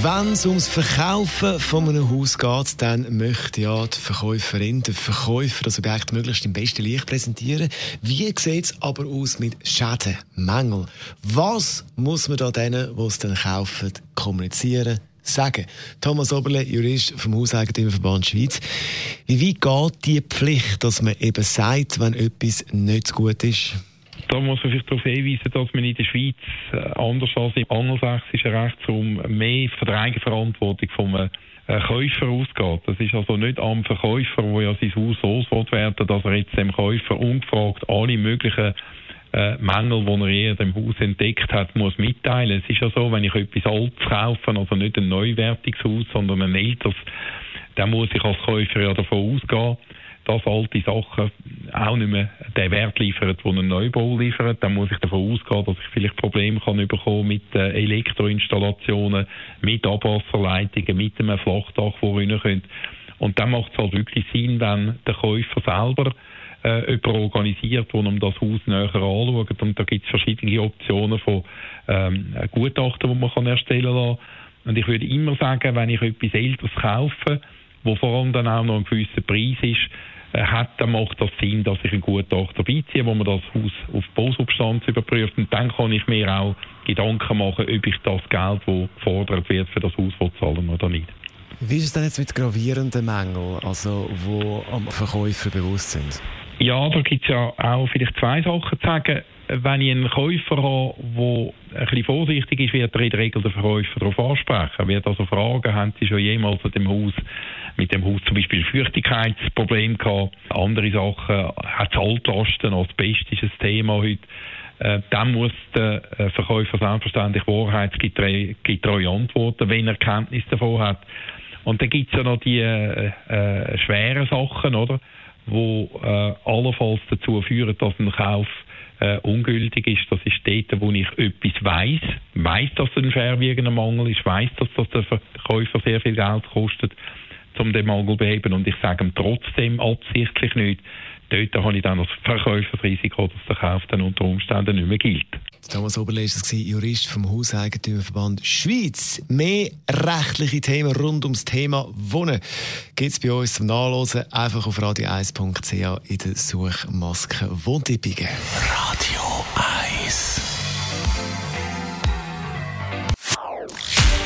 wenn es ums Verkaufen von einem Haus geht, dann möchte ja die Verkäuferin, der Verkäufer das Objekt möglichst im besten Licht präsentieren. Wie sieht es aber aus mit Schäden, Mängeln? Was muss man da denen, die es dann kaufen, kommunizieren? Sagen. Thomas Oberle, Jurist vom Hauseigentümerverband Schweiz. Wie weit geht die Pflicht, dass man eben sagt, wenn etwas nicht gut ist? Da muss man sich darauf hinweisen, dass man in der Schweiz äh, anders als im angelsächsischen Rechtsraum mehr von der Eigenverantwortung vom äh, Käufer ausgeht. Das ist also nicht am Verkäufer, der ja sein Haus loswerden werden, dass er jetzt dem Käufer ungefragt alle möglichen äh, Mängel, die er in dem Haus entdeckt hat, muss mitteilen. Es ist ja so, wenn ich etwas Altes kaufe, also nicht ein neuwertiges Haus, sondern ein älteres, dann muss ich als Käufer ja davon ausgehen, dass alte Sachen auch nicht mehr den Wert liefern, den ein Neubau liefert, dann muss ich davon ausgehen, dass ich vielleicht Probleme kann bekommen mit äh, Elektroinstallationen, mit Abwasserleitungen, mit einem Flachdach, wo rein können. Und dann macht es halt wirklich Sinn, wenn der Käufer selber äh, jemand organisiert, der ihm das Haus näher anschaut. Und da gibt es verschiedene Optionen von ähm, Gutachten, die man kann erstellen kann. Und ich würde immer sagen, wenn ich etwas Älteres kaufe, wo vor allem dann auch noch ein gewisser Preis ist, hat, dann macht das Sinn, dass ich einen Gutachter beiziehe, wo man das Haus auf Bausubstanz überprüft. Und dann kann ich mir auch Gedanken machen, ob ich das Geld, das gefordert wird, für das Haus zahlen oder nicht. Wie ist es denn jetzt mit gravierenden Mängeln, also wo am Verkäufer bewusst sind? Ja, da gibt es ja auch vielleicht zwei Sachen zu sagen. Wenn ich einen Käufer habe, der ein bisschen vorsichtig ist, wird er in der Regel den Verkäufer darauf ansprechen. Er wird also fragen, haben Sie schon jemals an dem Haus mit dem Haus zum Beispiel Feuchtigkeitsproblem gehabt, andere Sachen, hat es Altlasten, als Best ist ein Thema heute. Äh, dann muss der äh, Verkäufer selbstverständlich wahrheitsgetreue antworten, wenn er Kenntnis davon hat. Und dann gibt es ja noch die äh, äh, schweren Sachen, oder? wo äh, allenfalls dazu führen, dass ein Kauf äh, ungültig ist. Das ist dort, wo ich etwas weiß, weiß, dass es ein schwerwiegender Mangel ist, weiß, dass das der Verkäufer sehr viel Geld kostet um den Mangel zu beheben und ich sage ihm trotzdem absichtlich nicht, dort habe ich dann das Verkäufersrisiko, dass der Kauf dann unter Umständen nicht mehr gilt. Thomas Oberle ist Jurist vom Hauseigentümerverband Schweiz. Mehr rechtliche Themen rund ums Thema Wohnen gibt es bei uns zum Nachlesen. Einfach auf radio1.ch in der Suchmaske Wohntippungen. Radio